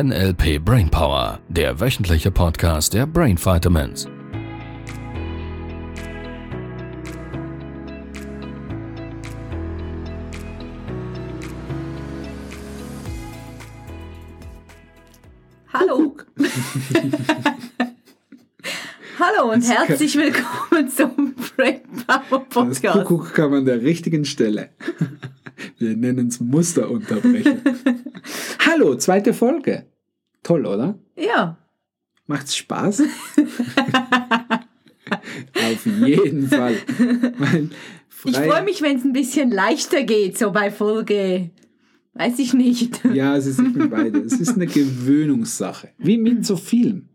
NLP Brainpower, der wöchentliche Podcast der Brain Vitamins. Hallo. Hallo und herzlich willkommen zum Brain Power Das Podcast. Kuckuck kam an der richtigen Stelle. Wir nennen es Musterunterbrechen. Hallo, zweite Folge. Toll, oder? Ja, Macht's Spaß? Auf jeden Fall. Ich freue mich, wenn es ein bisschen leichter geht, so bei Folge, weiß ich nicht. Ja, es ist, ich bin beide. Es ist eine Gewöhnungssache. Wie mit so vielem.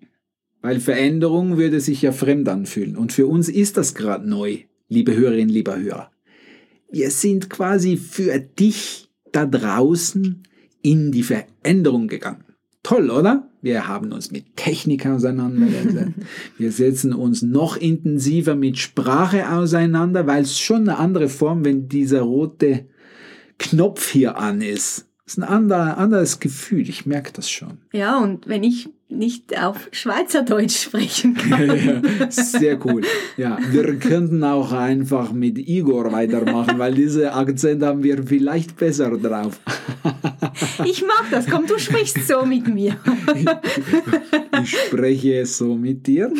Weil Veränderung würde sich ja fremd anfühlen. Und für uns ist das gerade neu, liebe Hörerinnen, lieber Hörer. Wir sind quasi für dich da draußen in die Veränderung gegangen. Toll, oder? Wir haben uns mit Technik auseinandergesetzt. Wir setzen uns noch intensiver mit Sprache auseinander, weil es schon eine andere Form, wenn dieser rote Knopf hier an ist. Das ist ein anderes Gefühl, ich merke das schon. Ja, und wenn ich nicht auf Schweizerdeutsch sprechen kann. Ja, sehr cool. Ja, wir könnten auch einfach mit Igor weitermachen, weil diese Akzent haben wir vielleicht besser drauf. Ich mag das, komm, du sprichst so mit mir. Ich spreche so mit dir.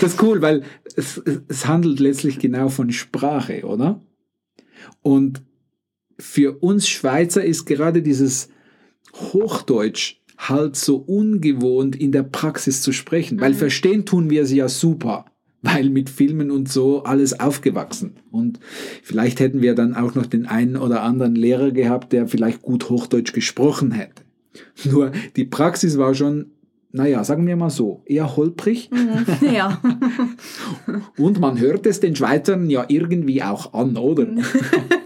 Das ist cool, weil es, es handelt letztlich genau von Sprache, oder? Und für uns Schweizer ist gerade dieses Hochdeutsch halt so ungewohnt in der Praxis zu sprechen, weil verstehen tun wir es ja super, weil mit Filmen und so alles aufgewachsen. Und vielleicht hätten wir dann auch noch den einen oder anderen Lehrer gehabt, der vielleicht gut Hochdeutsch gesprochen hätte. Nur die Praxis war schon, naja, sagen wir mal so, eher holprig. Ja, Und man hört es den Schweizern ja irgendwie auch an, oder?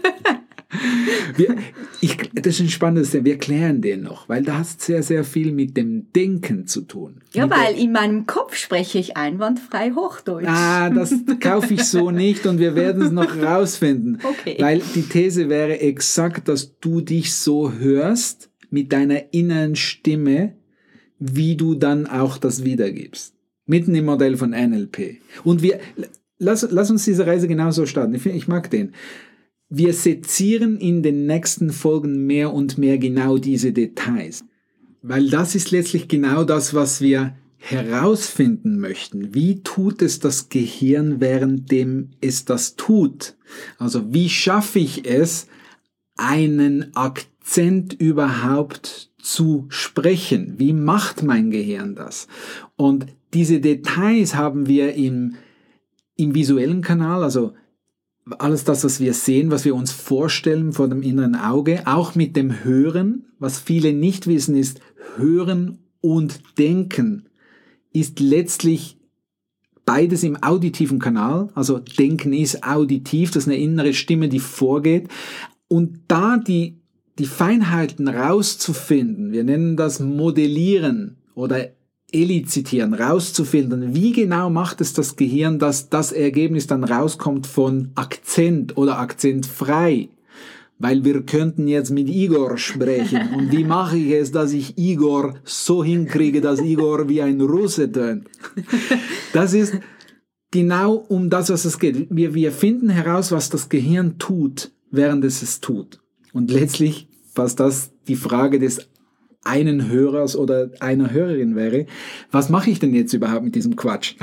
wir, ich, das ist ein spannendes Thema. Wir klären den noch, weil da hat sehr, sehr viel mit dem Denken zu tun. ja weil in meinem Kopf spreche ich einwandfrei Hochdeutsch. Ah, das kaufe ich so nicht und wir werden es noch rausfinden. Okay. Weil die These wäre exakt, dass du dich so hörst mit deiner inneren Stimme, wie du dann auch das wiedergibst. Mitten im Modell von NLP. Und wir, lass, lass uns diese Reise genauso starten. Ich, ich mag den. Wir sezieren in den nächsten Folgen mehr und mehr genau diese Details. Weil das ist letztlich genau das, was wir herausfinden möchten. Wie tut es das Gehirn, währenddem es das tut? Also wie schaffe ich es, einen Akzent überhaupt zu sprechen? Wie macht mein Gehirn das? Und diese Details haben wir im, im visuellen Kanal, also alles das, was wir sehen, was wir uns vorstellen vor dem inneren Auge, auch mit dem Hören. Was viele nicht wissen, ist, Hören und Denken ist letztlich beides im auditiven Kanal. Also Denken ist auditiv, das ist eine innere Stimme, die vorgeht. Und da die, die Feinheiten rauszufinden, wir nennen das Modellieren oder elizitieren, rauszufinden, wie genau macht es das Gehirn, dass das Ergebnis dann rauskommt von Akzent oder akzentfrei. Weil wir könnten jetzt mit Igor sprechen. Und wie mache ich es, dass ich Igor so hinkriege, dass Igor wie ein Russe tönt? Das ist genau um das, was es geht. Wir, wir finden heraus, was das Gehirn tut, während es es tut. Und letztlich, was das die Frage des einen Hörers oder einer Hörerin wäre, was mache ich denn jetzt überhaupt mit diesem Quatsch?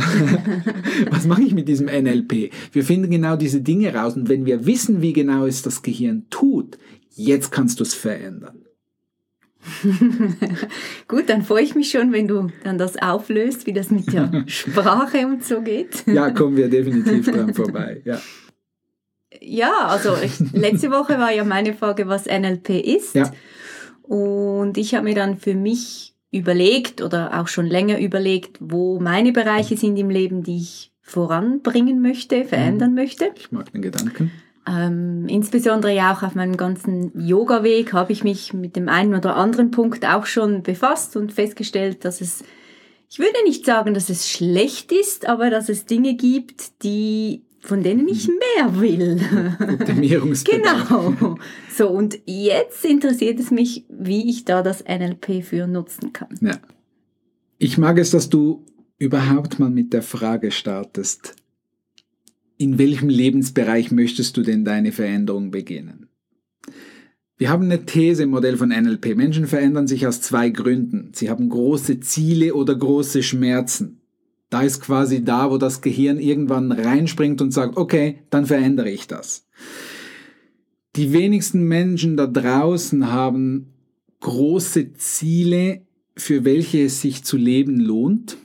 was mache ich mit diesem NLP? Wir finden genau diese Dinge raus und wenn wir wissen, wie genau es das Gehirn tut, jetzt kannst du es verändern. Gut, dann freue ich mich schon, wenn du dann das auflöst, wie das mit der Sprache und so geht. Ja, kommen wir definitiv dran vorbei. Ja. Ja, also ich, letzte Woche war ja meine Frage, was NLP ist. Ja. Und ich habe mir dann für mich überlegt oder auch schon länger überlegt, wo meine Bereiche sind im Leben, die ich voranbringen möchte, verändern möchte. Ich mag den Gedanken. Ähm, insbesondere ja auch auf meinem ganzen Yoga-Weg habe ich mich mit dem einen oder anderen Punkt auch schon befasst und festgestellt, dass es, ich würde nicht sagen, dass es schlecht ist, aber dass es Dinge gibt, die von denen ich mehr will. Genau. So, und jetzt interessiert es mich, wie ich da das NLP für nutzen kann. Ja. Ich mag es, dass du überhaupt mal mit der Frage startest, in welchem Lebensbereich möchtest du denn deine Veränderung beginnen? Wir haben eine These im Modell von NLP. Menschen verändern sich aus zwei Gründen. Sie haben große Ziele oder große Schmerzen. Da ist quasi da, wo das Gehirn irgendwann reinspringt und sagt, okay, dann verändere ich das. Die wenigsten Menschen da draußen haben große Ziele, für welche es sich zu leben lohnt,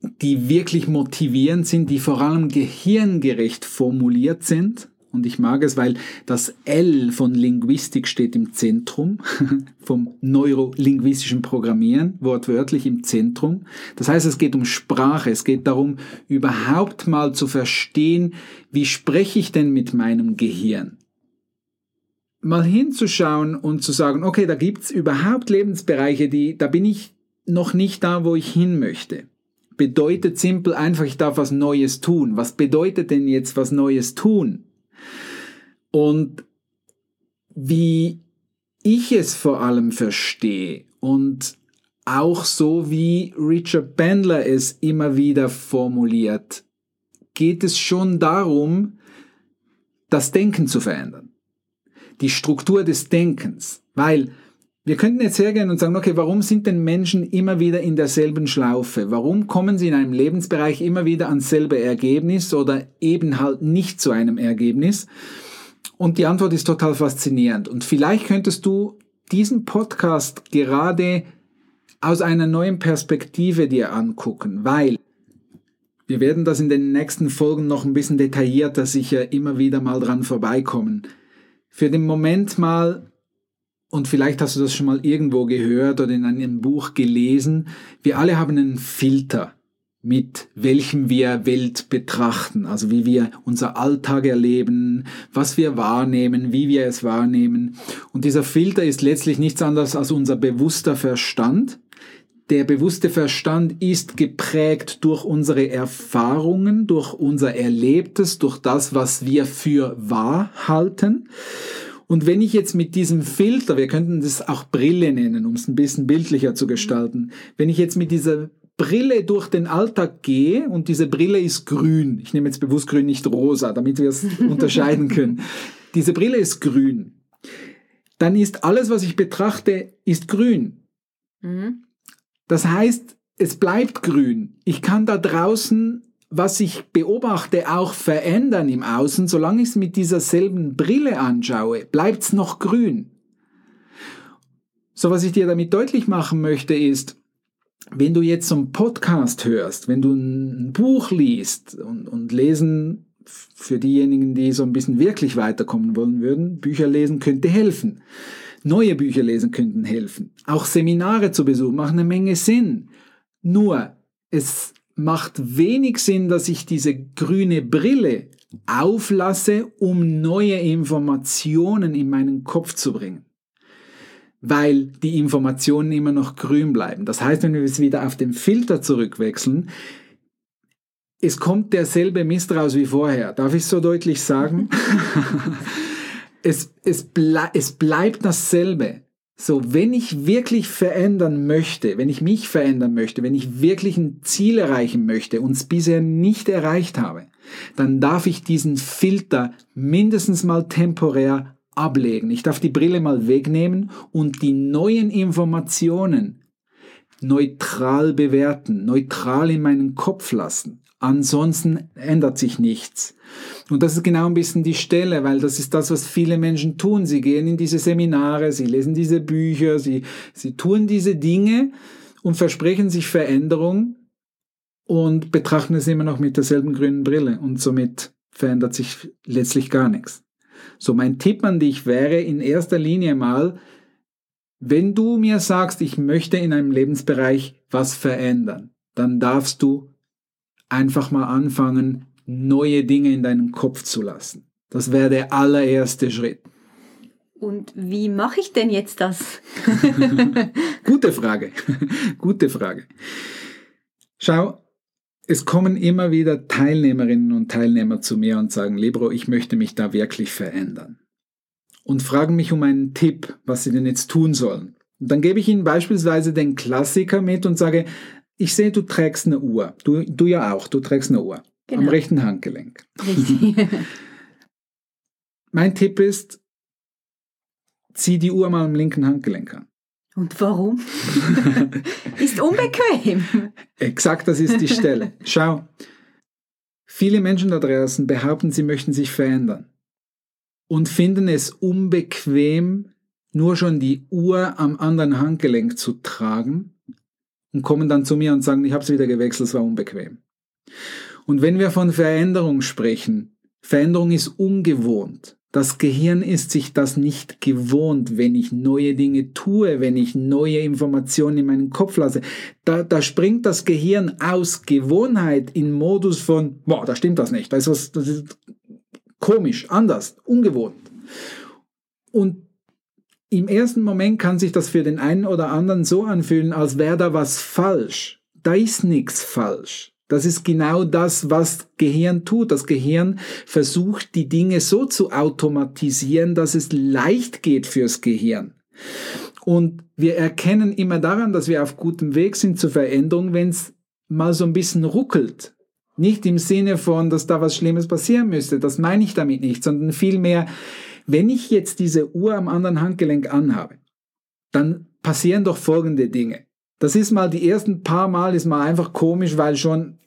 die wirklich motivierend sind, die vor allem gehirngerecht formuliert sind und ich mag es, weil das L von Linguistik steht im Zentrum, vom neurolinguistischen Programmieren, wortwörtlich im Zentrum. Das heißt, es geht um Sprache, es geht darum, überhaupt mal zu verstehen, wie spreche ich denn mit meinem Gehirn? Mal hinzuschauen und zu sagen, okay, da gibt's überhaupt Lebensbereiche, die, da bin ich noch nicht da, wo ich hin möchte bedeutet simpel einfach, ich darf was Neues tun. Was bedeutet denn jetzt was Neues tun? Und wie ich es vor allem verstehe und auch so wie Richard Bandler es immer wieder formuliert, geht es schon darum, das Denken zu verändern. Die Struktur des Denkens. Weil wir könnten jetzt hergehen und sagen, okay, warum sind denn Menschen immer wieder in derselben Schlaufe? Warum kommen sie in einem Lebensbereich immer wieder ans selbe Ergebnis oder eben halt nicht zu einem Ergebnis? Und die Antwort ist total faszinierend. Und vielleicht könntest du diesen Podcast gerade aus einer neuen Perspektive dir angucken, weil wir werden das in den nächsten Folgen noch ein bisschen detaillierter sicher immer wieder mal dran vorbeikommen. Für den Moment mal, und vielleicht hast du das schon mal irgendwo gehört oder in einem Buch gelesen, wir alle haben einen Filter mit welchem wir Welt betrachten, also wie wir unser Alltag erleben, was wir wahrnehmen, wie wir es wahrnehmen. Und dieser Filter ist letztlich nichts anderes als unser bewusster Verstand. Der bewusste Verstand ist geprägt durch unsere Erfahrungen, durch unser Erlebtes, durch das, was wir für wahr halten. Und wenn ich jetzt mit diesem Filter, wir könnten das auch Brille nennen, um es ein bisschen bildlicher zu gestalten, wenn ich jetzt mit dieser Brille durch den Alltag gehe und diese Brille ist grün, ich nehme jetzt bewusst grün, nicht rosa, damit wir es unterscheiden können. Diese Brille ist grün. Dann ist alles, was ich betrachte, ist grün. Mhm. Das heißt, es bleibt grün. Ich kann da draußen, was ich beobachte, auch verändern im Außen. Solange ich es mit dieser selben Brille anschaue, bleibt es noch grün. So, was ich dir damit deutlich machen möchte, ist, wenn du jetzt so einen Podcast hörst, wenn du ein Buch liest und, und lesen für diejenigen, die so ein bisschen wirklich weiterkommen wollen würden, Bücher lesen könnte helfen. Neue Bücher lesen könnten helfen. Auch Seminare zu besuchen machen eine Menge Sinn. Nur, es macht wenig Sinn, dass ich diese grüne Brille auflasse, um neue Informationen in meinen Kopf zu bringen weil die Informationen immer noch grün bleiben. Das heißt, wenn wir jetzt wieder auf den Filter zurückwechseln, es kommt derselbe Mist raus wie vorher. Darf ich so deutlich sagen? es, es, ble es bleibt dasselbe. So, wenn ich wirklich verändern möchte, wenn ich mich verändern möchte, wenn ich wirklich ein Ziel erreichen möchte und es bisher nicht erreicht habe, dann darf ich diesen Filter mindestens mal temporär ablegen. Ich darf die Brille mal wegnehmen und die neuen Informationen neutral bewerten, neutral in meinen Kopf lassen. Ansonsten ändert sich nichts. Und das ist genau ein bisschen die Stelle, weil das ist das, was viele Menschen tun. Sie gehen in diese Seminare, sie lesen diese Bücher, sie, sie tun diese Dinge und versprechen sich Veränderung und betrachten es immer noch mit derselben grünen Brille und somit verändert sich letztlich gar nichts. So mein Tipp an dich wäre in erster Linie mal, wenn du mir sagst, ich möchte in einem Lebensbereich was verändern, dann darfst du einfach mal anfangen, neue Dinge in deinem Kopf zu lassen. Das wäre der allererste Schritt. Und wie mache ich denn jetzt das? Gute Frage. Gute Frage. Schau, es kommen immer wieder Teilnehmerinnen und Teilnehmer zu mir und sagen, Libro, ich möchte mich da wirklich verändern. Und fragen mich um einen Tipp, was sie denn jetzt tun sollen. Und dann gebe ich ihnen beispielsweise den Klassiker mit und sage, ich sehe, du trägst eine Uhr. Du, du ja auch, du trägst eine Uhr. Genau. Am rechten Handgelenk. Richtig. mein Tipp ist, zieh die Uhr mal am linken Handgelenk an. Und warum? ist unbequem. Exakt, das ist die Stelle. Schau, viele Menschen da draußen behaupten, sie möchten sich verändern und finden es unbequem, nur schon die Uhr am anderen Handgelenk zu tragen und kommen dann zu mir und sagen, ich habe es wieder gewechselt, es war unbequem. Und wenn wir von Veränderung sprechen, Veränderung ist ungewohnt. Das Gehirn ist sich das nicht gewohnt, wenn ich neue Dinge tue, wenn ich neue Informationen in meinen Kopf lasse. Da, da springt das Gehirn aus Gewohnheit in Modus von, boah, da stimmt das nicht. Das ist, was, das ist komisch, anders, ungewohnt. Und im ersten Moment kann sich das für den einen oder anderen so anfühlen, als wäre da was falsch. Da ist nichts falsch. Das ist genau das, was Gehirn tut. Das Gehirn versucht, die Dinge so zu automatisieren, dass es leicht geht fürs Gehirn. Und wir erkennen immer daran, dass wir auf gutem Weg sind zur Veränderung, wenn es mal so ein bisschen ruckelt. Nicht im Sinne von, dass da was Schlimmes passieren müsste. Das meine ich damit nicht, sondern vielmehr, wenn ich jetzt diese Uhr am anderen Handgelenk anhabe, dann passieren doch folgende Dinge. Das ist mal die ersten paar Mal ist mal einfach komisch, weil schon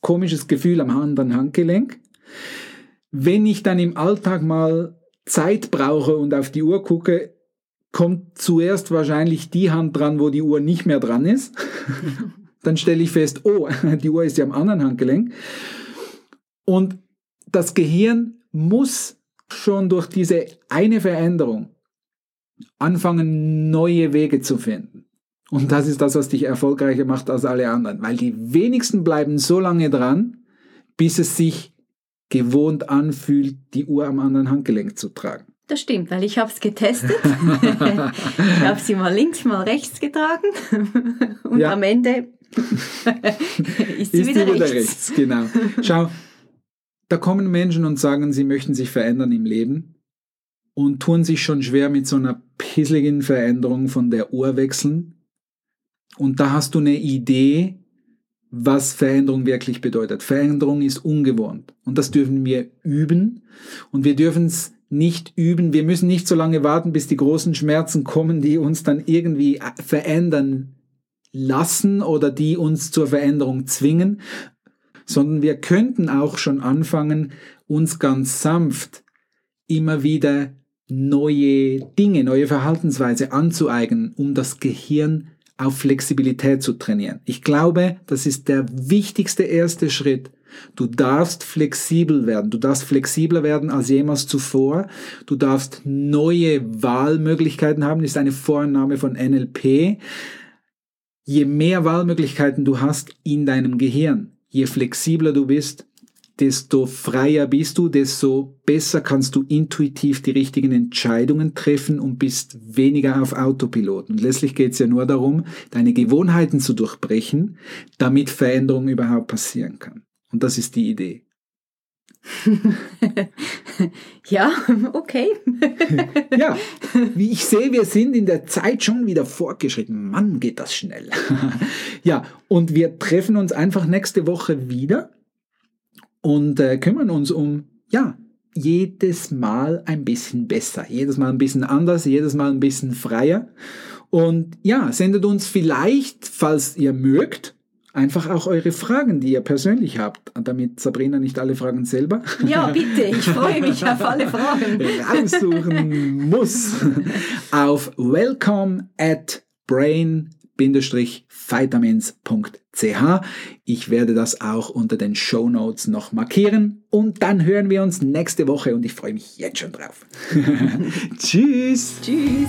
komisches Gefühl am anderen Handgelenk. Wenn ich dann im Alltag mal Zeit brauche und auf die Uhr gucke, kommt zuerst wahrscheinlich die Hand dran, wo die Uhr nicht mehr dran ist. dann stelle ich fest, oh, die Uhr ist ja am anderen Handgelenk. Und das Gehirn muss schon durch diese eine Veränderung anfangen, neue Wege zu finden. Und das ist das, was dich erfolgreicher macht als alle anderen. Weil die wenigsten bleiben so lange dran, bis es sich gewohnt anfühlt, die Uhr am anderen Handgelenk zu tragen. Das stimmt, weil ich habe es getestet. ich habe sie mal links, mal rechts getragen. Und ja. am Ende ist sie ist wieder, wieder rechts. rechts. Genau. Schau, da kommen Menschen und sagen, sie möchten sich verändern im Leben und tun sich schon schwer mit so einer pisseligen Veränderung von der Uhr wechseln und da hast du eine Idee, was Veränderung wirklich bedeutet. Veränderung ist ungewohnt und das dürfen wir üben und wir dürfen es nicht üben. Wir müssen nicht so lange warten, bis die großen Schmerzen kommen, die uns dann irgendwie verändern lassen oder die uns zur Veränderung zwingen, sondern wir könnten auch schon anfangen, uns ganz sanft immer wieder neue Dinge, neue Verhaltensweise anzueignen, um das Gehirn auf Flexibilität zu trainieren. Ich glaube, das ist der wichtigste erste Schritt. Du darfst flexibel werden. Du darfst flexibler werden als jemals zuvor. Du darfst neue Wahlmöglichkeiten haben. Das ist eine Vorname von NLP. Je mehr Wahlmöglichkeiten du hast in deinem Gehirn, je flexibler du bist, desto freier bist du, desto besser kannst du intuitiv die richtigen Entscheidungen treffen und bist weniger auf Autopilot. Und letztlich geht es ja nur darum, deine Gewohnheiten zu durchbrechen, damit Veränderung überhaupt passieren kann. Und das ist die Idee. ja, okay. ja, wie ich sehe, wir sind in der Zeit schon wieder fortgeschritten. Mann, geht das schnell. ja, und wir treffen uns einfach nächste Woche wieder und äh, kümmern uns um, ja, jedes Mal ein bisschen besser, jedes Mal ein bisschen anders, jedes Mal ein bisschen freier. Und ja, sendet uns vielleicht, falls ihr mögt, einfach auch eure Fragen, die ihr persönlich habt, damit Sabrina nicht alle Fragen selber. Ja, bitte, ich freue mich auf alle Fragen. raussuchen muss. Auf welcome at brain vitamins.ch. Ich werde das auch unter den Show Notes noch markieren und dann hören wir uns nächste Woche und ich freue mich jetzt schon drauf. Tschüss. Tschüss.